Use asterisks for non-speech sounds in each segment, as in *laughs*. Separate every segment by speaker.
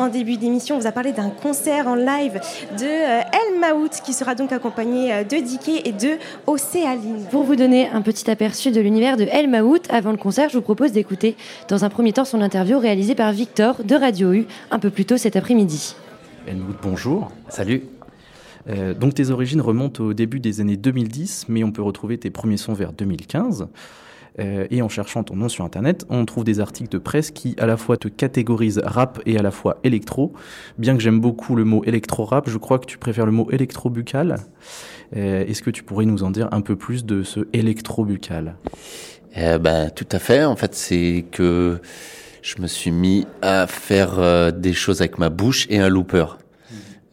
Speaker 1: en début d'émission, on vous a parlé d'un concert en live de El Maout qui sera donc accompagné de Diké et de Océaline.
Speaker 2: Pour vous donner un petit aperçu de l'univers de El Maout, avant le concert, je vous propose d'écouter dans un premier temps son interview réalisée par Victor de Radio U un peu plus tôt cet après-midi.
Speaker 3: El Maout, bonjour.
Speaker 4: Salut.
Speaker 3: Euh, donc tes origines remontent au début des années 2010, mais on peut retrouver tes premiers sons vers 2015. Euh, et en cherchant ton nom sur Internet, on trouve des articles de presse qui à la fois te catégorisent rap et à la fois électro. Bien que j'aime beaucoup le mot électro-rap, je crois que tu préfères le mot électro-buccal. Euh, est-ce que tu pourrais nous en dire un peu plus de ce électro-buccal?
Speaker 4: Bah, Tout à fait. En fait, c'est que je me suis mis à faire des choses avec ma bouche et un looper.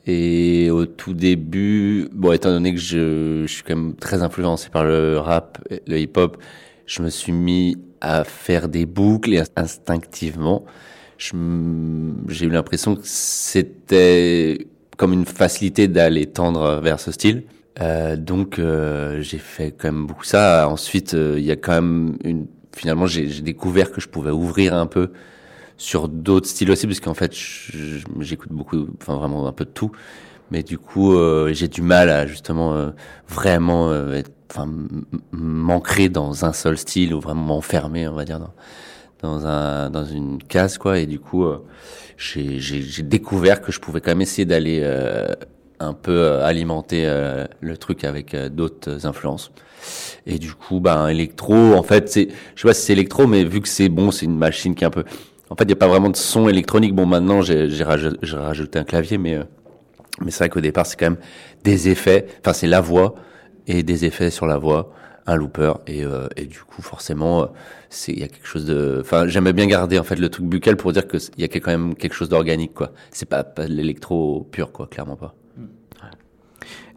Speaker 4: Et au tout début, bon, étant donné que je, je suis quand même très influencé par le rap, le hip-hop, je me suis mis à faire des boucles et instinctivement, j'ai eu l'impression que c'était comme une facilité d'aller tendre vers ce style. Euh, donc euh, j'ai fait quand même beaucoup ça. Ensuite, euh, il y a quand même une. Finalement, j'ai découvert que je pouvais ouvrir un peu sur d'autres styles aussi, parce qu'en fait, j'écoute beaucoup, enfin vraiment un peu de tout. Mais du coup, j'ai du mal à justement vraiment euh, enfin m'ancrer dans un seul style ou vraiment m'enfermer, on va dire, dans, dans un dans une case quoi. Et du coup, j'ai découvert que je pouvais quand même essayer d'aller un peu alimenter le truc avec d'autres influences. Et du coup, ben électro, en fait, c'est, je sais pas si c'est électro, mais vu que c'est bon, c'est une machine qui est un peu en fait, il n'y a pas vraiment de son électronique. Bon, maintenant, j'ai rajouté, un clavier, mais, euh, mais c'est vrai qu'au départ, c'est quand même des effets. Enfin, c'est la voix et des effets sur la voix, un looper. Et, euh, du coup, forcément, euh, c'est il y a quelque chose de. Enfin, j'aimais bien garder en fait le truc buccal pour dire qu'il y a quand même quelque chose d'organique, quoi. C'est pas, pas l'électro pur, quoi, clairement pas.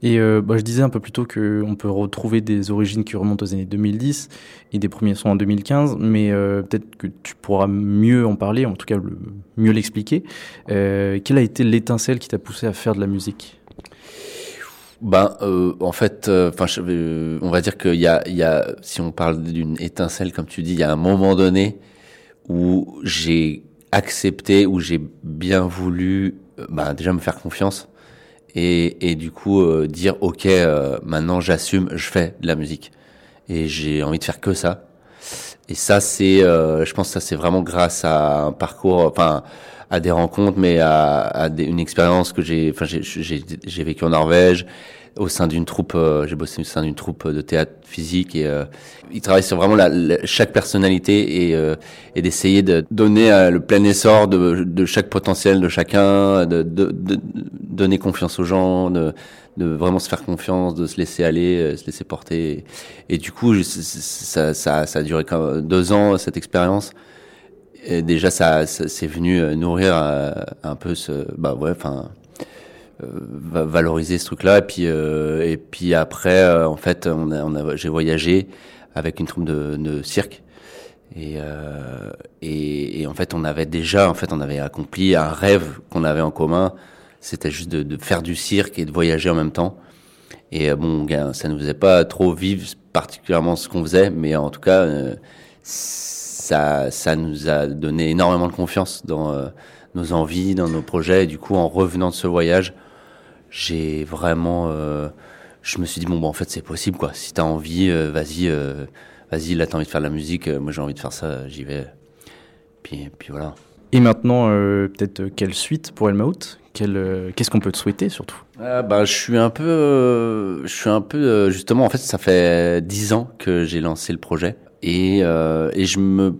Speaker 3: Et euh, bah, je disais un peu plus tôt qu'on peut retrouver des origines qui remontent aux années 2010 et des premiers sons en 2015, mais euh, peut-être que tu pourras mieux en parler, en tout cas mieux l'expliquer. Quelle a été l'étincelle qui t'a poussé à faire de la musique?
Speaker 4: Ben, euh, en fait, euh, enfin, on va dire qu'il y a, il y a, si on parle d'une étincelle, comme tu dis, il y a un moment donné où j'ai accepté, où j'ai bien voulu, ben, déjà me faire confiance et, et du coup euh, dire ok euh, maintenant j'assume je fais de la musique. Et j'ai envie de faire que ça. Et ça c'est euh, je pense que ça c'est vraiment grâce à un parcours enfin à des rencontres mais à, à une expérience que j'ai enfin j'ai vécu en Norvège au sein d'une troupe, euh, j'ai bossé au sein d'une troupe de théâtre physique et euh, il travaille sur vraiment la, chaque personnalité et, euh, et d'essayer de donner euh, le plein essor de, de, chaque potentiel de chacun, de, de, de, donner confiance aux gens, de, vraiment se faire confiance, de se laisser aller, se laisser porter. Et, du coup, ça, ça, ça a duré deux ans cette expérience. Et déjà, ça, ça c'est venu nourrir un peu ce, bah ouais, enfin euh, valoriser ce truc-là. Et puis, euh, et puis après, euh, en fait, on a, on a, j'ai voyagé avec une troupe de, de cirque. Et, euh, et, et, en fait, on avait déjà, en fait, on avait accompli un rêve qu'on avait en commun. C'était juste de, de, faire du cirque et de voyager en même temps. Et bon, ça ne faisait pas trop vivre particulièrement ce qu'on faisait, mais en tout cas, ça, ça nous a donné énormément de confiance dans nos envies, dans nos projets. Et du coup, en revenant de ce voyage, j'ai vraiment, euh, je me suis dit bon, bon en fait c'est possible quoi. Si t'as envie, euh, vas-y, euh, vas-y. Là t'as envie de faire de la musique, moi j'ai envie de faire ça, j'y vais. Puis, puis voilà.
Speaker 3: Et maintenant, peut-être quelle suite pour Elmaout Qu'est-ce qu'on peut te souhaiter surtout?
Speaker 4: Ah, bah, je suis un peu, je suis un peu justement. En fait, ça fait dix ans que j'ai lancé le projet et et je me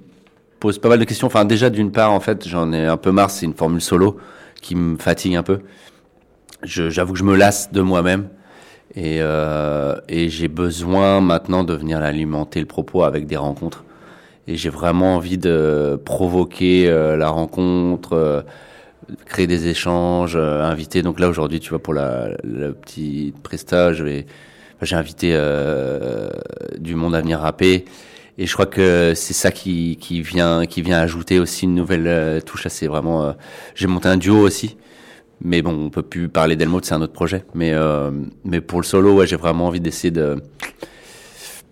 Speaker 4: pose pas mal de questions. Enfin, déjà d'une part, en fait, j'en ai un peu marre. C'est une formule solo qui me fatigue un peu j'avoue que je me lasse de moi-même et, euh, et j'ai besoin maintenant de venir alimenter le propos avec des rencontres. Et j'ai vraiment envie de provoquer euh, la rencontre, euh, créer des échanges, euh, inviter. Donc là aujourd'hui, tu vois, pour la, la petite prestage, j'ai invité euh, du monde à venir rapper. Et je crois que c'est ça qui, qui vient qui vient ajouter aussi une nouvelle touche. C'est vraiment. j'ai monté un duo aussi mais bon, on peut plus parler d'Elmo, c'est un autre projet. Mais, euh, mais pour le solo, ouais, j'ai vraiment envie d'essayer de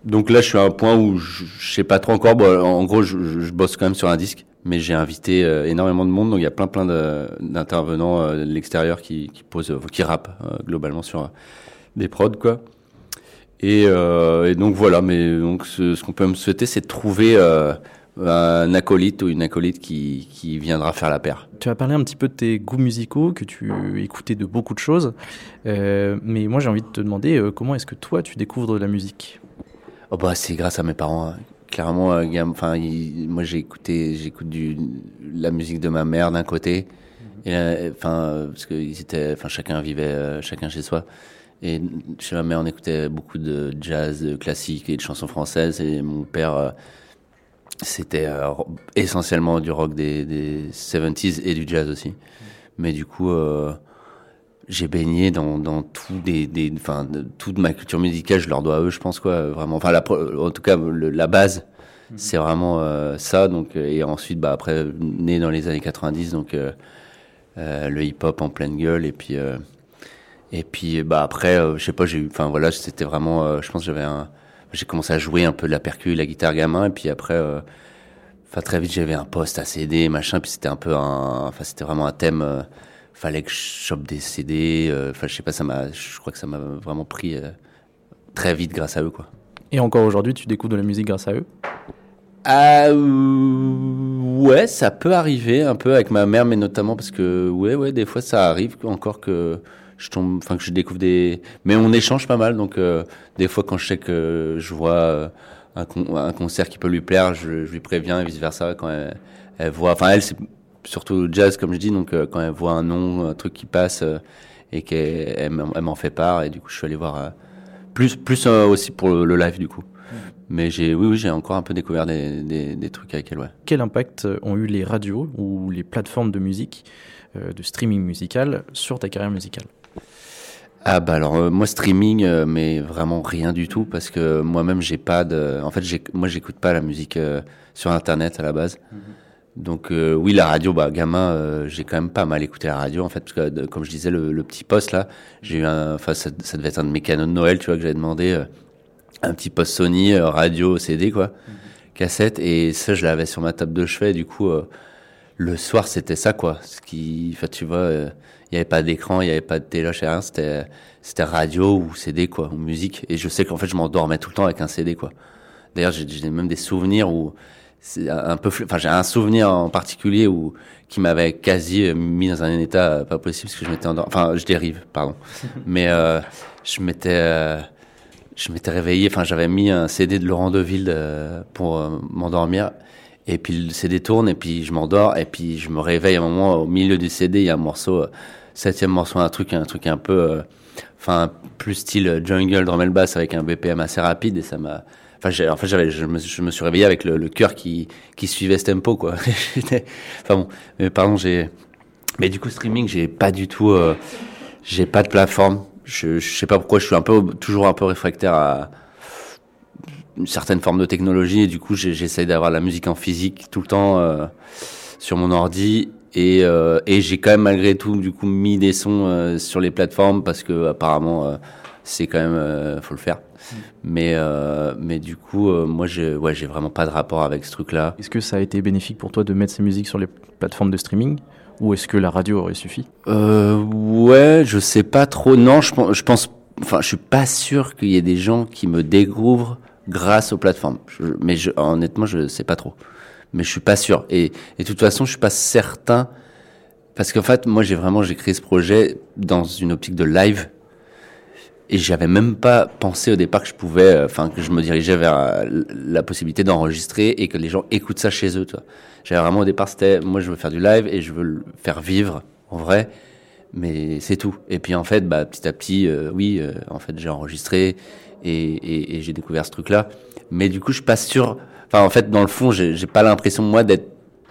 Speaker 4: donc là, je suis à un point où je, je sais pas trop encore. Bon, en gros, je, bosse quand même sur un disque, mais j'ai invité euh, énormément de monde. Donc il y a plein plein d'intervenants euh, de l'extérieur qui, qui posent, euh, qui rappent globalement sur des prods quoi. Et, et, donc voilà. Mais donc ce, ce qu'on peut me souhaiter, c'est de trouver un acolyte ou une acolyte qui, qui, viendra faire la paire.
Speaker 3: Tu as parlé un petit peu de tes goûts musicaux, que tu écoutais de beaucoup de choses, euh, mais moi j'ai envie de te demander euh, comment est-ce que toi tu découvres de la musique?
Speaker 4: Oh bah, C'est grâce à mes parents. Hein. Clairement, euh, enfin, moi j'ai écouté, j'écoute du la musique de ma mère d'un côté, et enfin parce que ils étaient, enfin chacun vivait chacun chez soi. Et chez ma mère, on écoutait beaucoup de jazz classique et de chansons françaises. Et mon père, c'était euh, essentiellement du rock des, des 70s et du jazz aussi. Mais du coup, euh, j'ai baigné dans, dans tout des, des, enfin, toute ma culture musicale, je leur dois à eux, je pense quoi, vraiment. Enfin, la, en tout cas, la base, mhm. c'est vraiment euh, ça. Donc, et ensuite, bah après, né dans les années 90, donc le hip-hop en pleine gueule, et puis et puis bah après, je sais pas, j'ai eu, enfin voilà, c'était vraiment, je pense, j'avais un j'ai commencé à jouer un peu de la percu, la guitare gamin, et puis après, euh, enfin très vite j'avais un poste à CD, machin, puis c'était un peu un, enfin c'était vraiment un thème. Euh, fallait que je chope des CD. Euh, enfin, je sais pas, ça m'a, je crois que ça m'a vraiment pris très vite grâce à eux, quoi.
Speaker 3: Et encore aujourd'hui, tu découvres de la musique grâce à eux?
Speaker 4: Ah ouais, ça peut arriver un peu avec ma mère, mais notamment parce que ouais, ouais, des fois ça arrive encore que je tombe, enfin que je découvre des, mais on échange pas mal. Donc euh, des fois quand je sais que je vois euh, un, un, concert qui peut lui plaire, je, je lui préviens et vice versa. Quand elle, elle voit, enfin elle c'est surtout jazz comme je dis, donc euh, quand elle voit un nom, un truc qui passe et qu'elle elle, m'en fait part et du coup je suis allé voir plus plus aussi pour le, live du coup. Mmh. Mais j'ai, oui, oui, j'ai encore un peu découvert des, des, des, trucs avec elle. Ouais.
Speaker 3: Quel impact ont eu les radios ou les plateformes de musique, de streaming musical sur ta carrière musicale?
Speaker 4: Ah bah alors euh, moi streaming euh, mais vraiment rien du tout parce que moi-même j'ai pas de en fait j'ai moi j'écoute pas la musique euh, sur internet à la base. Mhm. Donc oui la radio bah gamin j'ai quand même pas mal écouté la radio en fait parce que comme je disais le, petit poste là, j'ai eu un enfin ça, devait être un de mes canaux de Noël, tu vois que j'avais demandé un petit poste Sony radio CD quoi, mhm. cassette et ça je l'avais sur ma table de chevet du coup le soir c'était ça quoi, ce qui enfin tu vois il n'y avait pas d'écran, il n'y avait pas de téloche, rien. C'était, c'était radio ou CD, quoi, ou musique. Et je sais qu'en fait, je m'endormais tout le temps avec un CD, quoi. D'ailleurs, j'ai même des souvenirs où c'est un peu, enfin, j'ai un souvenir en particulier où, qui m'avait quasi mis dans un état pas possible parce que je m'étais endormi. Enfin, je dérive, pardon. *laughs* Mais, euh, je m'étais, euh, je m'étais réveillé, enfin, j'avais mis un CD de Laurent Deville euh, pour euh, m'endormir. Et puis le CD tourne et puis je m'endors et puis je me réveille à un moment au milieu du CD, il y a un morceau septième morceau, un truc, un truc un peu, euh, enfin, plus style jungle, drum and bass avec un BPM assez rapide et ça m'a, enfin, en fait, j'avais, je me, suis réveillé avec le, cœur qui, qui suivait ce tempo, quoi. *laughs* enfin bon, mais pardon, j'ai, mais du coup, streaming, j'ai pas du tout, euh, j'ai pas de plateforme. Je, je sais pas pourquoi, je suis un peu, toujours un peu réfractaire à, une certaine forme de technologie et du coup j'essaie d'avoir la musique en physique tout le temps euh, sur mon ordi et, euh, et j'ai quand même malgré tout du coup mis des sons euh, sur les plateformes parce que apparemment euh, c'est quand même faut le faire. Mm. Mais mais du coup moi j'ai ouais j'ai vraiment pas de rapport avec ce truc là.
Speaker 3: Est-ce que ça a été bénéfique pour toi de mettre ces musiques sur les plateformes de streaming? Ou est-ce que la radio aurait suffi?
Speaker 4: Ouais je sais pas trop non je pense je pense enfin je suis pas sûr qu'il y ait des gens qui me découvrent grâce aux plateformes. mais je, honnêtement je sais pas trop mais je suis pas sûr. Et, et de toute façon, je suis pas certain parce qu'en fait, moi, j'ai vraiment j'ai créé ce projet dans une optique de live et j'avais même pas pensé au départ que je pouvais, euh, enfin que je me dirigeais vers euh, la possibilité d'enregistrer et que les gens écoutent ça chez eux. J'avais vraiment au départ c'était moi je veux faire du live et je veux le faire vivre en vrai, mais c'est tout. Et puis en fait, bah petit à petit, euh, oui, en fait j'ai enregistré et, j'ai découvert ce truc-là. Mais du coup, je suis pas sûr Enfin, en fait, dans le fond, j'ai pas l'impression moi d'être,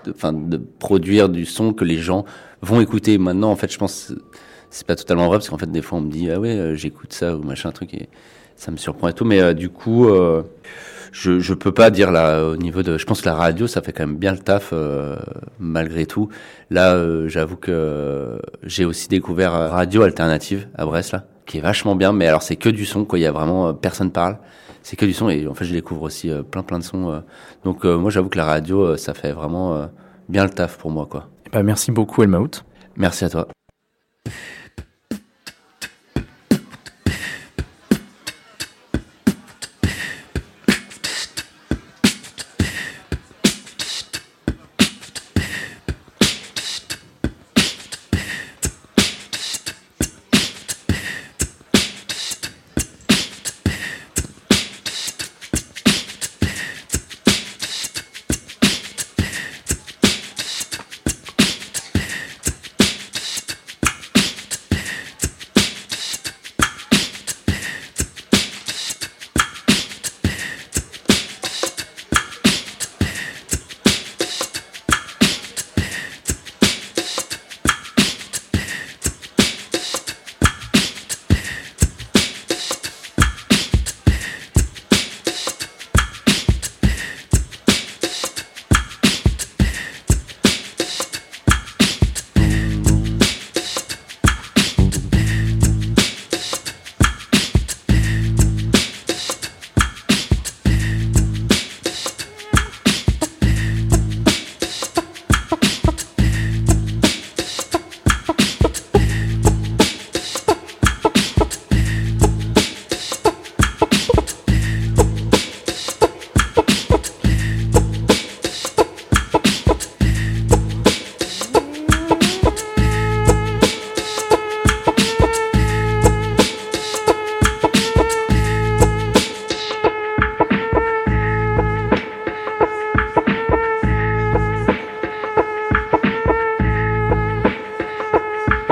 Speaker 4: enfin, de produire du son que les gens vont écouter. Maintenant, en fait, je pense c'est pas totalement vrai parce qu'en fait, des fois, on me dit ah ouais, euh, j'écoute ça ou machin truc et ça me surprend et tout. Mais euh, du coup, euh, je je peux pas dire là au niveau de. Je pense que la radio, ça fait quand même bien le taf malgré tout. Là, j'avoue que j'ai aussi découvert Radio Alternative à Brest là, qui est vachement bien. Mais alors, c'est que du son quoi. Il y a vraiment personne parle c'est que du son et en fait je découvre aussi euh, plein plein de sons. euh. donc euh, moi j'avoue que la radio ça fait vraiment bien le taf pour moi quoi.
Speaker 3: Eh ben, merci beaucoup Elmaout.
Speaker 4: Merci à toi.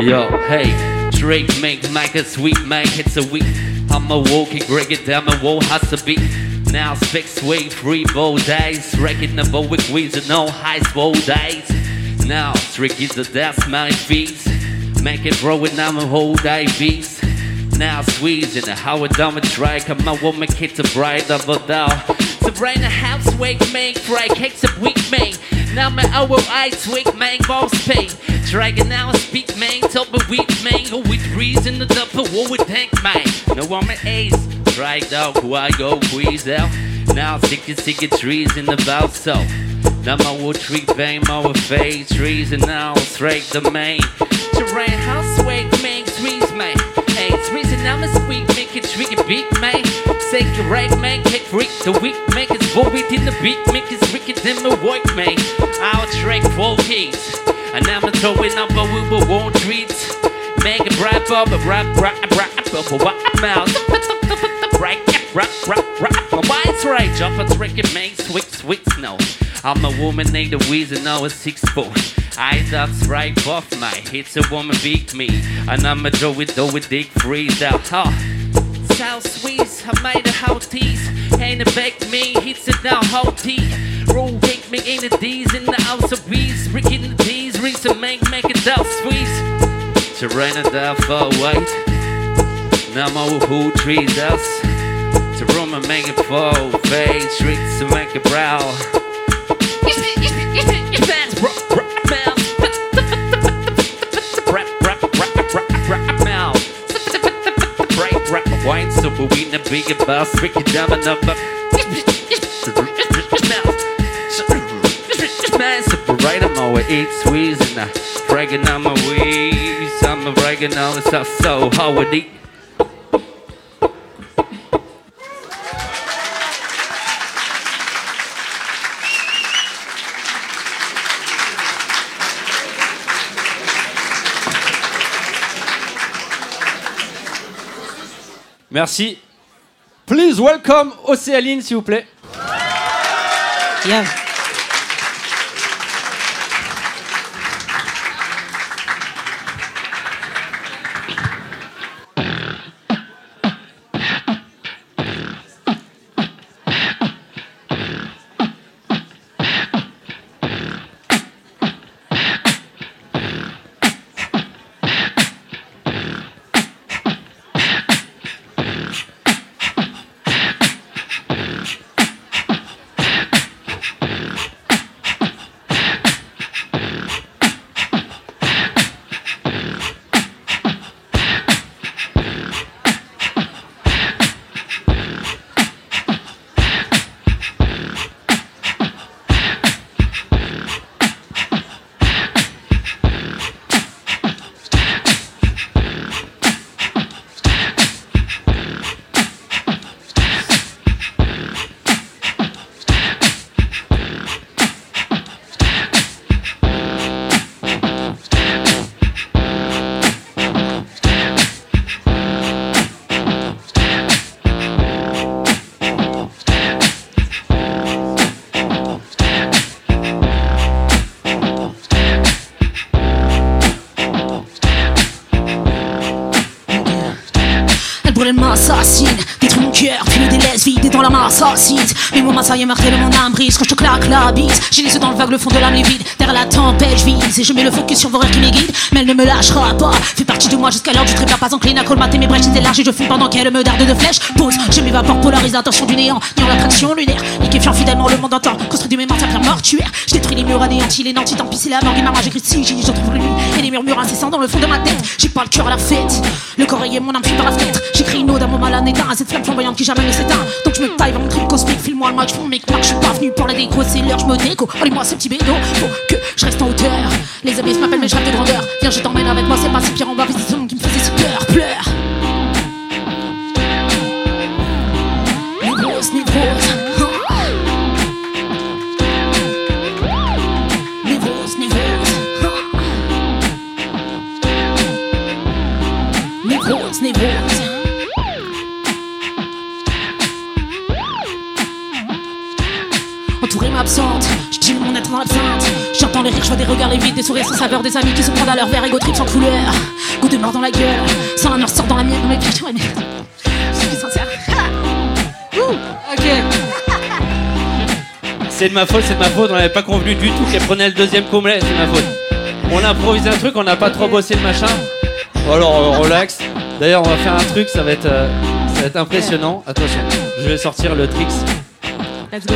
Speaker 5: Yo, hey, Drake make make a sweet make it's a week. I'm a walking, break it down my wall has to be. Now specs way free bow days, wrecking the bow with wheels no high bow days. Now trick is the death my feet. Make it roll with now my whole day beats. Now squeezing the how done with try come on woman kids a bright of a down. The brain a house wake make fry cakes a week make. Now my owl eyes wake man boss pay. Dragon now speak man top of weak man go with reason the double war with tank man. No one my ace. Strike dog who I go squeeze out. Now sick and sick trees in the bow so. Now my wood tree bang my face trees and now straight the main. Terrain house wake man trees man. Hey, trees and now my sweet make it tricky big man. Say right man, kick freak the weak make it void in the beat, make it wicked in the work man. I'll track four keys. And I'm throwing up a we will want treats. Make it rap up, a rap, rap, rap, up, a wap mouth. Right, rap, rap, rap. My mind's right, jump a trick and make sweet, sweet snow. I'm a woman named the reason now a six foot. I that's right off my hits a woman beat me. And I'm a Joe with though with dick freeze out. Huh. South Swiss, I made a how tease. Ain't a back me, hits it now how tea. Roll cake, me in the D's in the house of bees. Rick in the D's, and make, make it down squeeze. Terrain and down for white. Now my who trees us. To room and make it fall. Face, streets to make it brow. Wine super we in a bigger bus, Ricky down another. Man, super right, I'm always eat squeeze and I bragging on my. I'm a bragging on myself so hard eat.
Speaker 6: Merci. Please welcome Océaline, s'il vous plaît.
Speaker 7: Mon y est meurtrier de mon âme brise quand je te claque la bise. J'ai les yeux dans le vague, le fond de l'âme les vide. Derrière la tempête, je vise et je mets le focus sur vos rêves qui me guident. Mais elle ne me lâchera pas. Fait partie de moi jusqu'à l'heure du trépas, pas encline à colmater mes brèches larges et je fume pendant qu'elle me darde de flèches. Pause, je m'évapore, polarise attention du néant, niant l'attraction lunaire. Liquéfiant fidèlement le monde entend, construit du mémoire, pierre mortuaire. Je détruis les murs anéantis, les nantis, tant pis c'est la mort, ma j'écris si, je trouve lui. Et les murmures incessants dans le fond de ma tête. J'ai pas le cœur à la fête, le corps est mon âme par la fenêtre. J'écris une ode à mon mal à cette flamme flamboyante qui jamais ne. Donc je me taille vers mon cosmique, file-moi match, je mec, je suis pas venu pour la déco, l'heure, je me déco. Allez-moi ce petit bédo, faut que je reste en hauteur. Les abysses m'appellent, mais je de grandeur. Viens, je t'emmène avec moi, c'est pas si pire en bas, visite ce qui me faisait si peur, pleure. Entourée m'absente, je mon être dans l'absinthe. J'entends les rires, je vois des regards les vides, des sourires sans saveur, des amis qui se prennent à leur verre, égo trip sans couleur. Goût de mort dans la gueule, sans la noire sort dans la mienne, dans mes pieds, ouais, mais. Je suis sincère. *laughs*
Speaker 8: C'est de ma faute, c'est de ma faute. On n'avait pas convenu du tout qu'elle prenait le deuxième couplet, c'est de ma faute. On a improvisé un truc, on n'a pas trop bossé le machin. Bon, alors, euh, relax. D'ailleurs, on va faire un truc, ça va être, euh, ça va être impressionnant. Attention, je vais sortir le tricks.
Speaker 9: Let's go.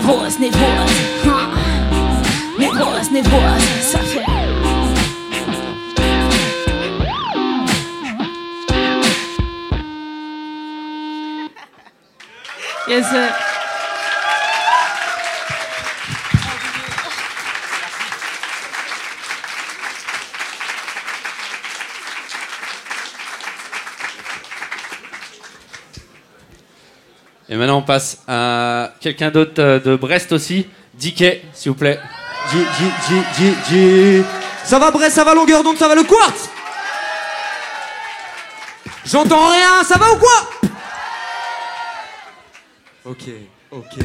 Speaker 7: Névrose, névrose. Ah. Névrose, névrose. Ça fait.
Speaker 9: Yes, sir.
Speaker 8: Et maintenant, on passe à quelqu'un d'autre euh, de Brest aussi? Dickey, s'il vous plaît.
Speaker 6: Ça va Brest, ça va longueur donc ça va le quartz J'entends rien, ça va ou quoi? Ok, ok,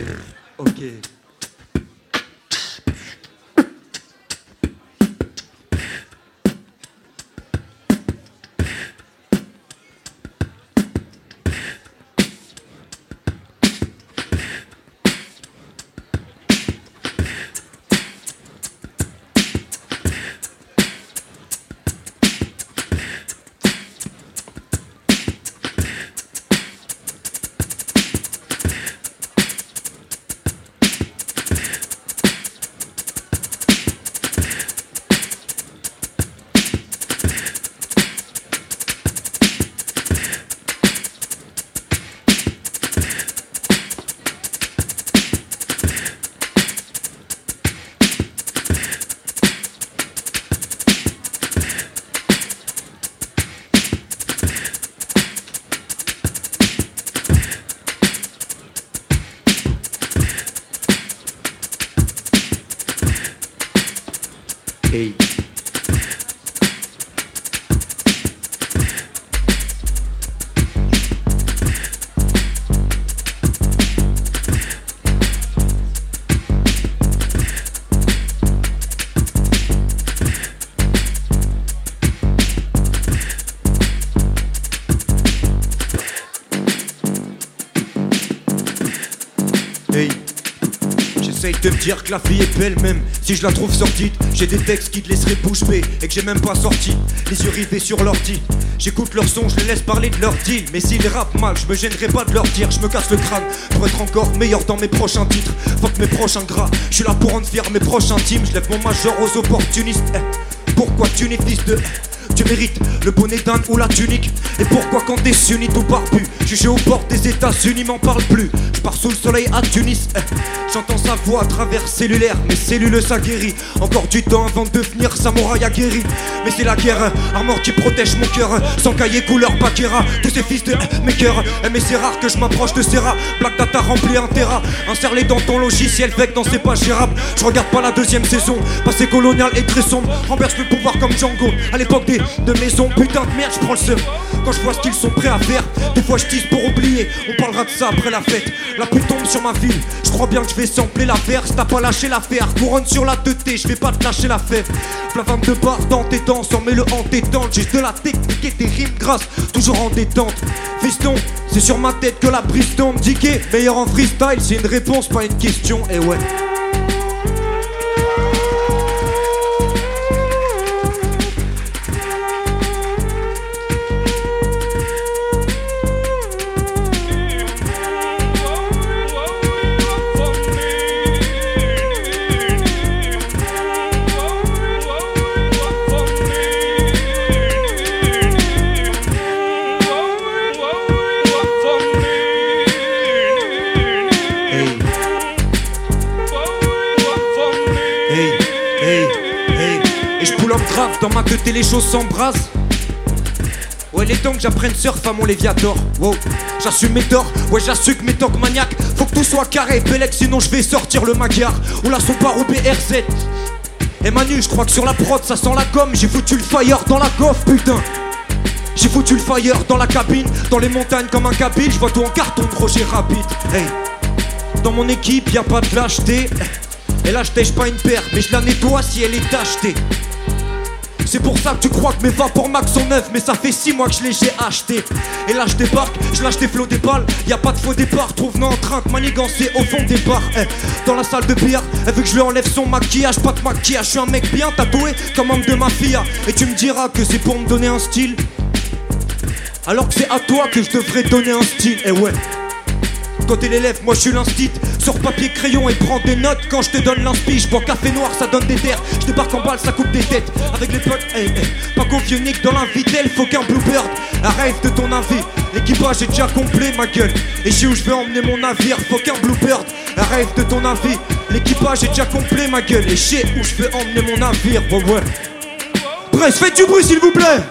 Speaker 6: ok. De me dire que la fille est belle même Si je la trouve sortie J'ai des textes qui te laisseraient bouche bée Et que j'ai même pas sorti Les yeux rivés sur l'ordi J'écoute leurs sons, je les laisse parler de leur deal. Mais s'ils rappent mal, je me gênerai pas de leur dire. Je me casse le crâne pour être encore meilleur dans mes prochains titres. Fuck mes prochains gras. Je suis là pour rendre fier mes proches intimes. Je lève mon majeur aux opportunistes. Eh, pourquoi tu n'es fils de. Tu mérites le bonnet d'Inde ou la tunique. Et pourquoi quand t'es sunni tout barbu, jugé aux portes des États-Unis, m'en parle plus? Je pars sous le soleil à Tunis. eh. J'entends sa voix à travers cellulaire, mes cellules ça guérit. Encore du temps avant de devenir samouraï aguerri. Mais c'est la guerre, armor qui protège mon cœur. Sans cahier couleur Bakira, tous ces fils de eh, mes cœurs. Eh, mais c'est rare que je m'approche de Serra. Black Data rempli un terra. Insère-les dans ton logiciel, que dans c'est pas gérable. Je regarde pas la deuxième saison. Passé colonial et très sombre. Renverse le pouvoir comme Django. À l'époque des de maisons, putain de merde, je prends le seum. Quand je vois ce qu'ils sont prêts à faire, des fois je tisse pour oublier. On parlera de ça après la fête. La pluie tombe sur ma ville. Je crois bien que je vais sampler l'affaire. T'as pas lâché l'affaire, couronne sur la teuté, je vais pas te lâcher la fête. Plavame de barre dans tes dents, sans mets le en détente. J'ai de la technique et des rimes grasses, toujours en détente. Fiston, c'est sur ma tête que la brise tombe. Diqué, meilleur en freestyle, c'est une réponse, pas une question. Et ouais. Les choses s'embrasent. Ouais, les temps que j'apprenne surf à mon Léviator. Wow, j'assume mes torts. Ouais, j'assume mes tocs maniaques. Faut que tout soit carré, Bellec, sinon je vais sortir le Magyar. Ou la son ou BRZ. Et Manu, je crois que sur la prod ça sent la gomme. J'ai foutu le fire dans la gaufre, putain. J'ai foutu le fire dans la cabine, dans les montagnes comme un cabine. Je vois tout en carton Roger rapide. Hey. Dans mon équipe, y a pas de lâcheté. Et là, je pas une paire, mais je la nettoie si elle est tachetée. C'est pour ça que tu crois que mes vapors max sont neufs, mais ça fait 6 mois que je les j'ai achetés. Et là, je débarque, je lâche des flots des balles. Y a pas de faux départ, trouve-nous en train de manigancer au fond des bars. Eh, dans la salle de billard, elle veut que je lui enlève son maquillage, pas de maquillage. Je suis un mec bien tatoué, comme homme de ma fille. Et tu me diras que c'est pour me donner un style. Alors que c'est à toi que je devrais donner un style. Et ouais. Quand t'es l'élève, moi je suis l'instit. Sors papier, crayon et prends des notes quand je te donne l'inspi. Je bois café noir, ça donne des terres. Je débarque en balle, ça coupe des têtes. Avec les potes, hey, hey. pas qu'au vieux Nick dans l'invitel, faut qu'un bluebird. Arrête de ton avis. L'équipage est déjà complet, ma gueule. Et je sais où je vais emmener mon navire, faut qu'un bluebird. Arrête de ton avis. L'équipage est déjà complet, ma gueule. Et je sais où je vais emmener mon navire, ouais, ouais. Bref, faites du bruit s'il vous plaît.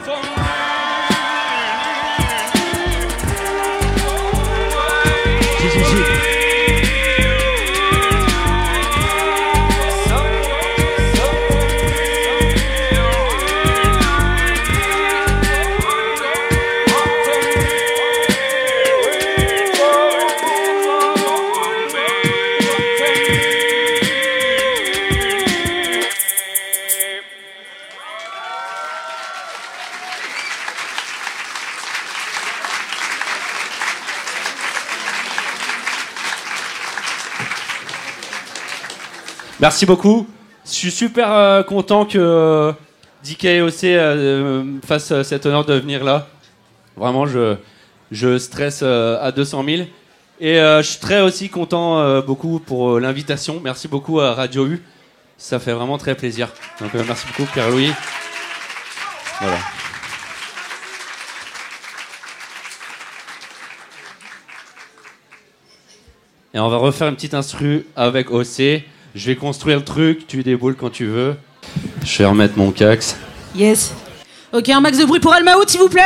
Speaker 8: Merci beaucoup. Je suis super euh, content que euh, DK et OC euh, me fasse euh, cet honneur de venir là. Vraiment, je, je stresse à 200 000. Et je suis très aussi content beaucoup pour l'invitation. Merci beaucoup à Radio U. Ça fait vraiment très plaisir. Donc merci beaucoup Pierre-Louis. Et on va refaire une petite instru avec OC. Je vais construire le truc, tu déboules quand tu veux. Je vais remettre mon cax.
Speaker 7: Yes. Ok, un max de bruit pour Almaout, s'il vous plaît.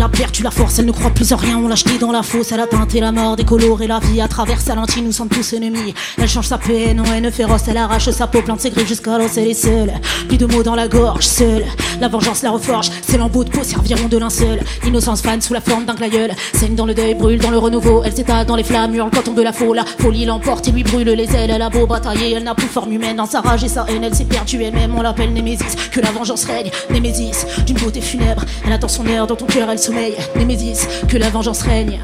Speaker 7: Noire, elle a perdu la force, elle ne croit plus en rien, on l'a jetée dans la fosse, elle a teinté la mort, décoloré la vie à travers sa lentille, nous sommes tous ennemis. Elle change sa peine en haine féroce, elle arrache sa peau, plante ses griffes jusqu'à l'os, elle est seule. Plus de mots dans la gorge, seule. La vengeance la reforge, ses lambeaux de peau serviront de linceul. Innocence fan sous la forme d'un glaïeul, saigne dans le deuil, brûle dans le renouveau, elle s'étale dans les flammes, hurle quand tombe la foule, la folie l'emporte et lui brûle les ailes, elle a beau batailler, elle n'a plus forme humaine, dans sa rage et sa haine, elle s'est perdue elle-même, on l'appelle Némésis, que la vengeance règne, Némésis, d'une beauté funèbre, elle attend son heure, dans ton cœur elle Némésis, que la vengeance règne,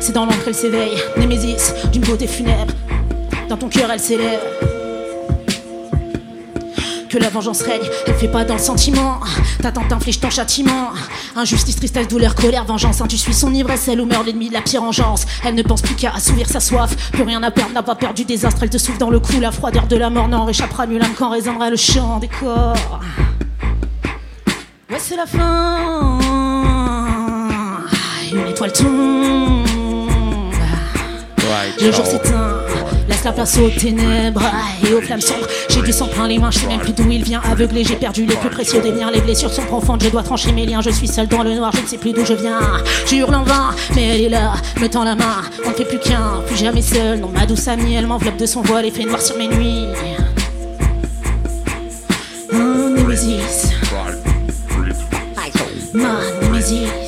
Speaker 7: c'est dans l'ombre qu'elle s'éveille, Némésis, d'une beauté funèbre, dans ton cœur elle s'élève. Que la vengeance règne, elle fait pas dans le sentiment. Ta tante inflige ton châtiment. Injustice, tristesse, douleur, colère, vengeance. Hein, tu suis son ivresse, elle ou meurt l'ennemi de la pire engeance. Elle ne pense plus qu'à assouvir sa soif. Plus rien à perdre, n'a pas perdu désastre. Elle te souffle dans le cou, la froideur de la mort n'en réchappera nul âme quand résonnera le chant des corps. Ouais, c'est la fin. Une étoile tombe. Le jour s'éteint, laisse la place aux ténèbres et aux flammes sombres. J'ai du sang plein les mains, je sais même plus d'où il vient. Aveuglé, j'ai perdu les plus précieux des liens. Les blessures sont profondes, je dois trancher mes liens. Je suis seul dans le noir, je ne sais plus d'où je viens. Je hurle en vain, mais elle est là, me tend la main. On ne fait plus qu'un, plus jamais seul. Non, ma douce amie, elle m'enveloppe de son voile et fait noir sur mes nuits. Un Némésis, ma Némésis.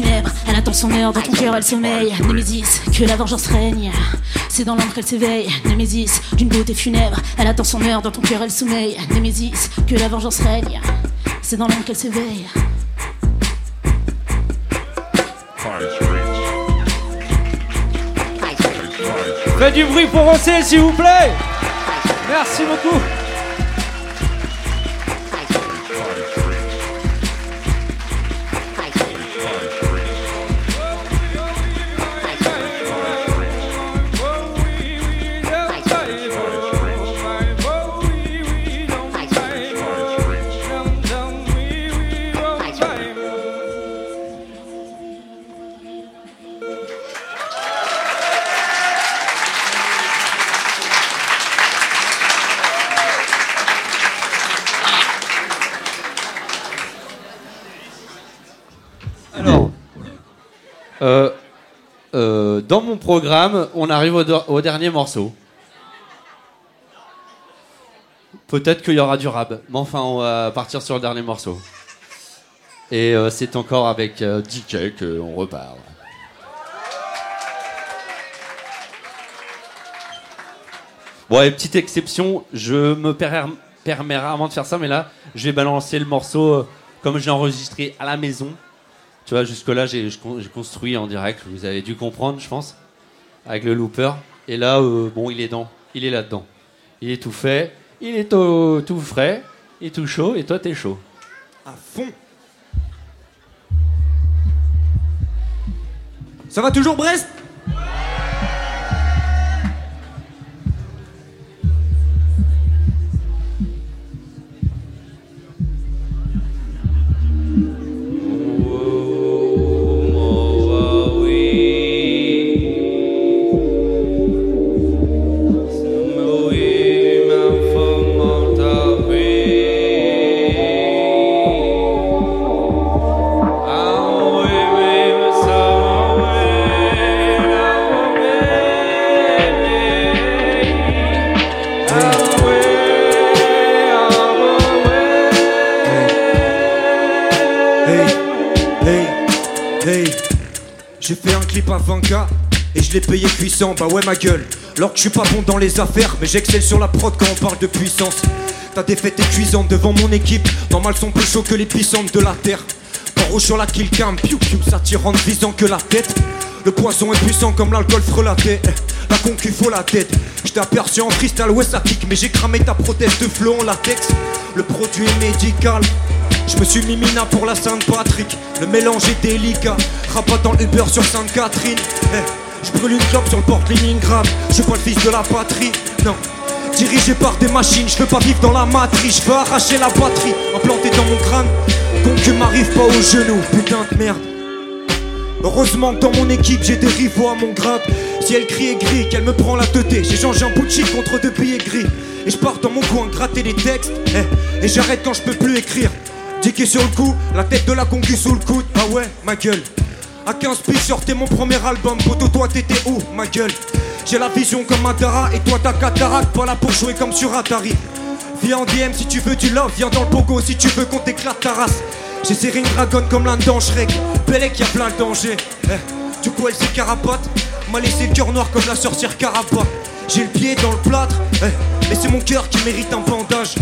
Speaker 7: Funèbre, elle attend son heure, dans ton cœur elle sommeille. Némésis, que la vengeance règne, c'est dans l'ombre qu'elle s'éveille. Némésis, d'une beauté funèbre, elle attend son heure, dans ton cœur elle sommeille. Némésis, que la vengeance règne, c'est dans l'ombre qu'elle s'éveille.
Speaker 8: Faites du bruit pour Rossé, s'il vous plaît Merci beaucoup dans mon programme, on arrive au, dernier morceau. Peut-être qu'il y aura du rap, mais enfin, on va partir sur le dernier morceau. Et euh, c'est encore avec euh, DK qu'on repart. Bon, et petite exception, je me per- permets rarement de faire ça, mais là, je vais balancer le morceau euh, comme je l'ai enregistré à la maison. Tu vois, jusque-là, j'ai construit en direct, vous avez dû comprendre, je pense, avec le looper. Et là, euh, bon, il est dans, il est là-dedans. Il est tout fait, il est tout, tout frais, il est tout chaud, et toi, t'es chaud.
Speaker 6: À fond. Ça va toujours Brest? Bah ouais ma gueule. Alors que je suis pas bon dans les affaires, mais j'excelle sur la prod quand on parle de puissance. Ta défaite est cuisante devant mon équipe, normal sont plus chauds que les puissantes de la terre. Pas rouge sur la kill cam, piou piou, ça tire en visant que la tête. Le poison est puissant comme l'alcool frelaté. La concu faut la tête. Je t'ai aperçu en freestyle, ouais ça pique, mais j'ai cramé ta prothèse de flot en latex. Le produit est médical. Je me suis mis mina pour la Sainte-Patrick. Le mélange est délicat. Rabat dans le Uber sur Sainte-Catherine. Eh, je brûle une clope sur le port Leningrad. Je pas le fils de la patrie. Non. Dirigé par des machines, je veux pas vivre dans la matrice, je veux arracher la batterie, implanté dans mon crâne. Concu m'arrive pas aux genoux, putain de merde. Heureusement que dans mon équipe j'ai des rivaux à mon grade. Si elle crie et grille, qu'elle me prend la tête, j'ai changé un bout de shit contre deux billets gris. Et je pars dans mon coin gratter les textes, eh, et j'arrête quand je peux plus écrire. Dicky sur le coup, la tête de la concu sous le coude, ah ouais, ma gueule. À 15 piges sortais mon premier album, poto toi t'étais où, ma gueule? J'ai la vision comme un Dara et toi ta cataracte, pas là pour jouer comme sur Atari. Viens en DM si tu veux du love, viens dans le pogo si tu veux qu'on t'éclate ta race. J'ai serré une dragonne comme l'un dans Shrek, plein de dangers. Eh, du coup elle s'est carapote, m'a laissé le cœur noir comme la sorcière Carapat. J'ai le pied dans le plâtre, eh, mais c'est mon cœur qui mérite un bandage.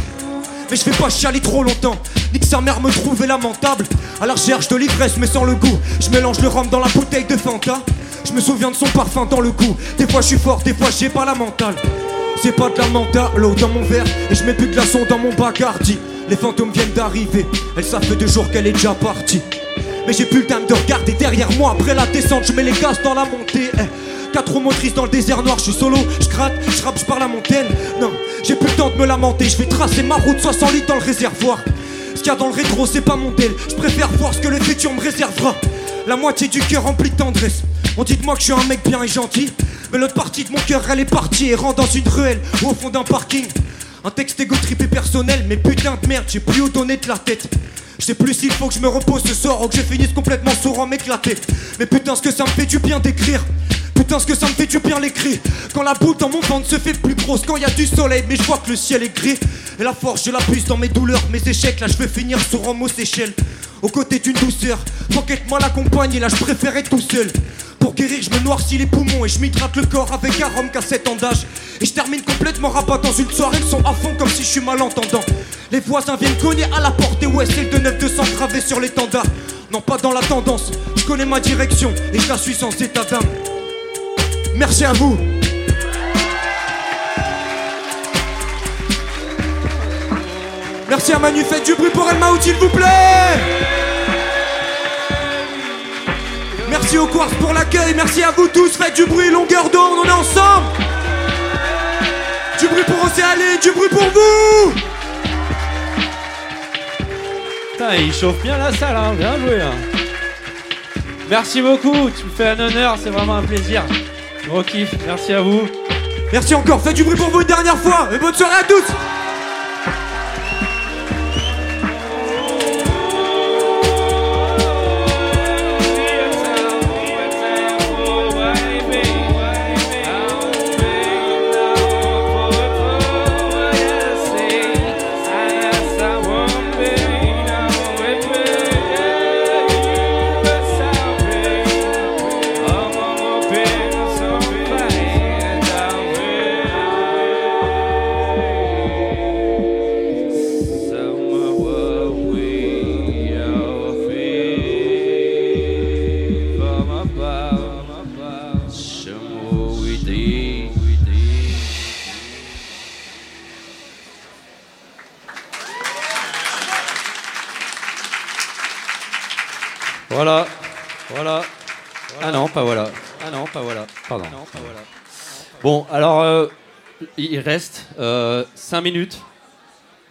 Speaker 6: Mais je vais pas chialer trop longtemps, ni que sa mère me trouvait lamentable. À la recherche de l'ivresse, mais sans le goût. Je mélange le rhum dans la bouteille de Fanta. Je me souviens de son parfum dans le cou. Des fois je suis fort, des fois j'ai pas la mentale. C'est pas de la mentale, l'eau dans mon verre, et je mets plus de glaçons dans mon bacardi. Les fantômes viennent d'arriver, elles savent fait deux jours qu'elle est déjà partie. Mais j'ai plus le temps de regarder derrière moi après la descente, je mets les gaz dans la montée. Eh, Quatre roues motrices dans le désert noir, je suis solo, je gratte, je rappe, je pars la montagne. Non, j'ai plus le temps de me lamenter, je vais tracer ma route 60 litres dans le réservoir. Ce qu'il y a dans le rétro, c'est pas mon tel, je préfère voir ce que le futur me réservera. La moitié du cœur rempli de tendresse. On dit de moi que je suis un mec bien et gentil, mais l'autre partie de mon cœur, elle est partie et rentre dans une ruelle ou au fond d'un parking. Un texte égo tripé personnel, mais putain de merde, j'ai plus où donner de la tête. Je sais plus s'il faut que je me repose ce soir ou que je finisse complètement sourd en m'éclater. Mais putain, ce que ça me fait du bien d'écrire. Putain, ce que ça me fait du bien l'écrit. Quand la boule dans mon ventre se fait plus grosse, quand y a du soleil, mais je vois que le ciel est gris. Et la force, je la puise dans mes douleurs, mes échecs. Là, je veux finir sur un mot Seychelles. Aux côtés d'une douceur, Pocket moi l'accompagne et là, je préfère être tout seul. Pour guérir, je me noircis les poumons et je m'hydrate le corps avec un rhum qu'à 7 ans d'âge. Et je termine complètement rabat dans une soirée, ils sont à fond comme si je suis malentendant. Les voisins viennent cogner à la porte et ouais, c'est le de 9200 gravé sur l'étendard. Non, pas dans la tendance, je connais ma direction et je la suis sans état d'âme. Merci à vous. Merci à Manu, faites du bruit pour El Maout, s'il vous plaît. Merci au Quartz pour l'accueil, merci à vous tous, faites du bruit, longueur d'onde, on est ensemble. Du bruit pour Océalie, du bruit pour vous.
Speaker 8: Putain, il chauffe bien la salle, hein. bien joué. hein. Merci beaucoup, tu me fais un honneur, c'est vraiment un plaisir. Gros kiff, merci à vous.
Speaker 6: Merci encore, faites du bruit pour vous une dernière fois et bonne soirée à tous.
Speaker 8: Minutes.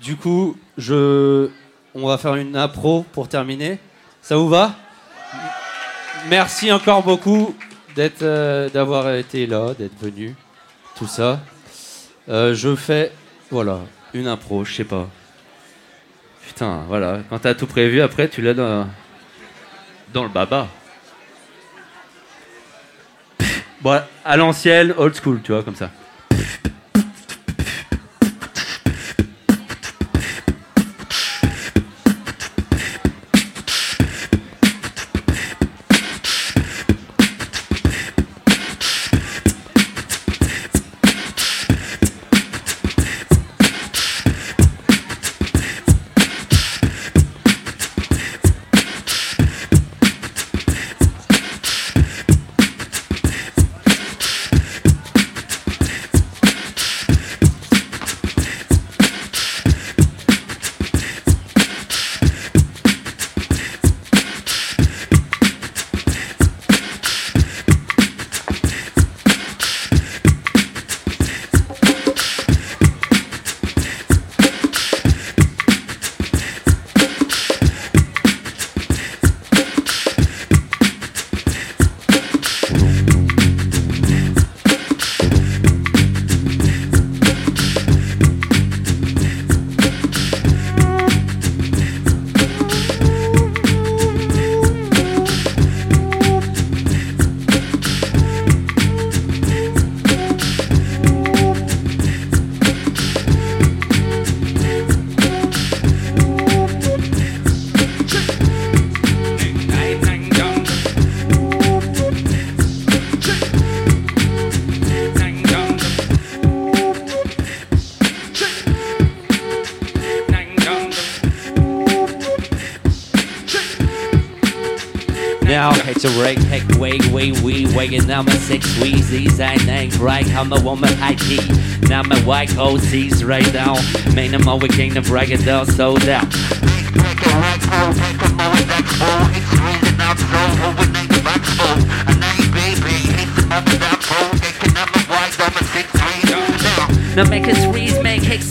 Speaker 8: Du coup, je, on va faire une impro pour terminer. Ça vous va? Merci encore beaucoup d'être, euh, d'avoir été là, d'être venu, tout ça. Euh, je fais, voilà, une impro, je sais pas. Putain, voilà, quand t'as tout prévu, après tu l'as dans, dans le baba. Bon, à l'ancienne, old school, tu vois, comme ça.
Speaker 5: Heck, way, way, we, now my six wheezies, I ain't right, I'm a woman high key. Now my white OC's right now, man, I'm over king break it down, so down. Now make us freeze,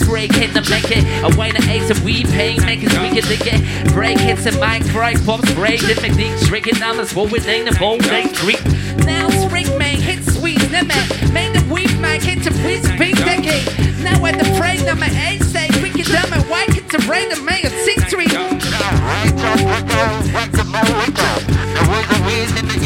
Speaker 5: break hit the blanket. A wine and ace and we pain, makers, we weaker to it. Break hits and mind cry, pops, break, the technique, drinking numbers, what we name the whole Break creep. Now spring man, hit sweet, the man, make the weep man, hit the please, big decade. Now at the frame, number eight, say, we can dumb and why get to rain the man, six three. Right, right, wiggle, right the right wiggle? The wiggle is in the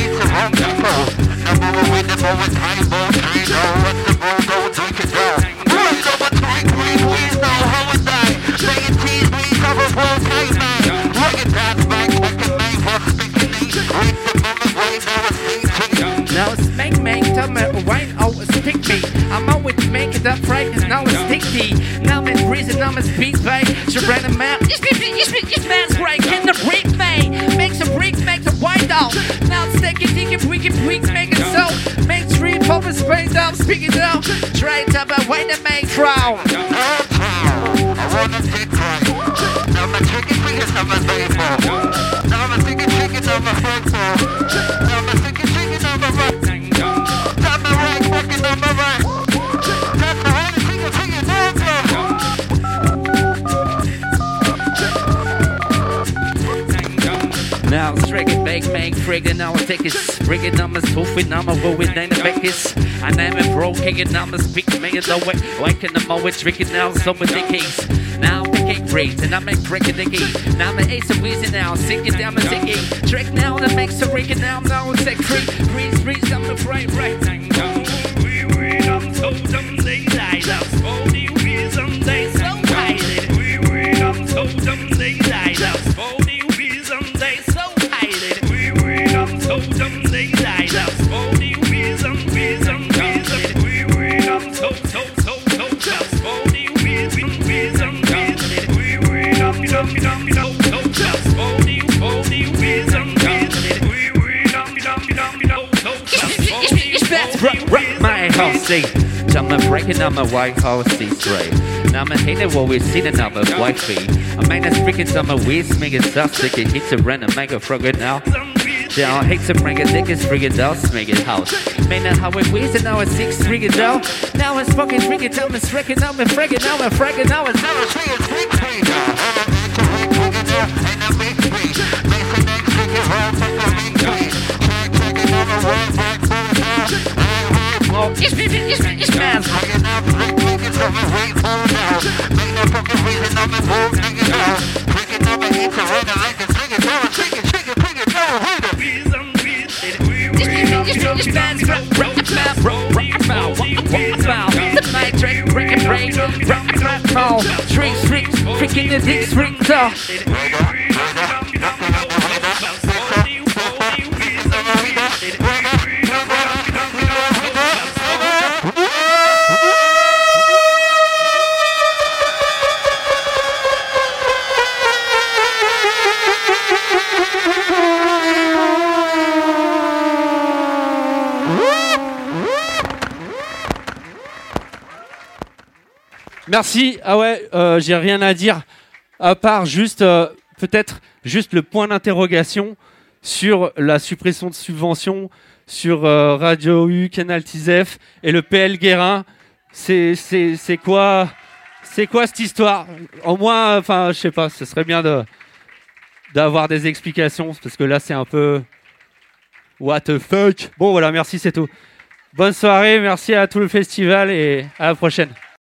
Speaker 5: beats, babe. She ran them out. Yes, great. Can the break, mate? Make some bricks, make some white out. Now it's taking, thinking, freaking, make it so. Make three poppin' space up, speak it out. Try to but when to make crowd. I'm a take crowd. Now my chicken fingers on my baseball. Now my chicken chickens on my face. Kriegen alle tickets. Kriegen namens hoeven namen wo in Name bek is. Aan hem en bro, kriegen namens big man low way. Waken hem now, kriegen nou zomaar dikkies. Now I'm picking great, and I'm a crack the game. Now I'm an ace of reason now, sinking down and sink it. Now, the mix of rigging now, now it's a creep. Breeze, breeze, I'm a bright, right. I'm so damn daylight, I'm 40 years on daylight. see. I'm a breaking on my white horse tray. And I'm a hater while we're sitting on my white feet. I mean, make freaking some of weird smearing stuff. Sick it, hits a random make a frog now. Yeah, I hate to bring a dick, it's friggin' doll, smack it house. Man, that's how it weirds, and now it's six friggin' doll. Now it's fucking it doll, it's friggin' doll, it's friggin' doll, it's friggin' doll, it's now it's friggin' friggin' doll. Make the next freaking world, take the big three. Check, check it on the world, back to the Freaking Yes, baby, yes, baby, yes, man. Hanging out, break, breaking up, and wait for now. Make no fucking reason, I'm in move, niggas out. Breaking up, and eat the red, and like it, drink it, throw it, drink it, drink it, drink it, throw it, wait a minute. It's bad, rock, rock, rock, rock, rock, foul, rock, foul. Tonight, drink, drink, drink, rock, rock, foul. Drink, drink, drinking the dick, drink, though.
Speaker 8: Merci. Ah ouais, euh, j'ai rien à dire à part juste euh, peut-être juste le point d'interrogation sur la suppression de subventions sur euh, Radio U, Canal TISEF et le PL Guérin. C'est quoi c'est quoi cette histoire? Au moins, enfin, je sais pas. Ce serait bien de d'avoir des explications parce que là, c'est un peu what the fuck. Bon, voilà, merci, c'est tout. Bonne soirée, merci à tout le festival et à la prochaine.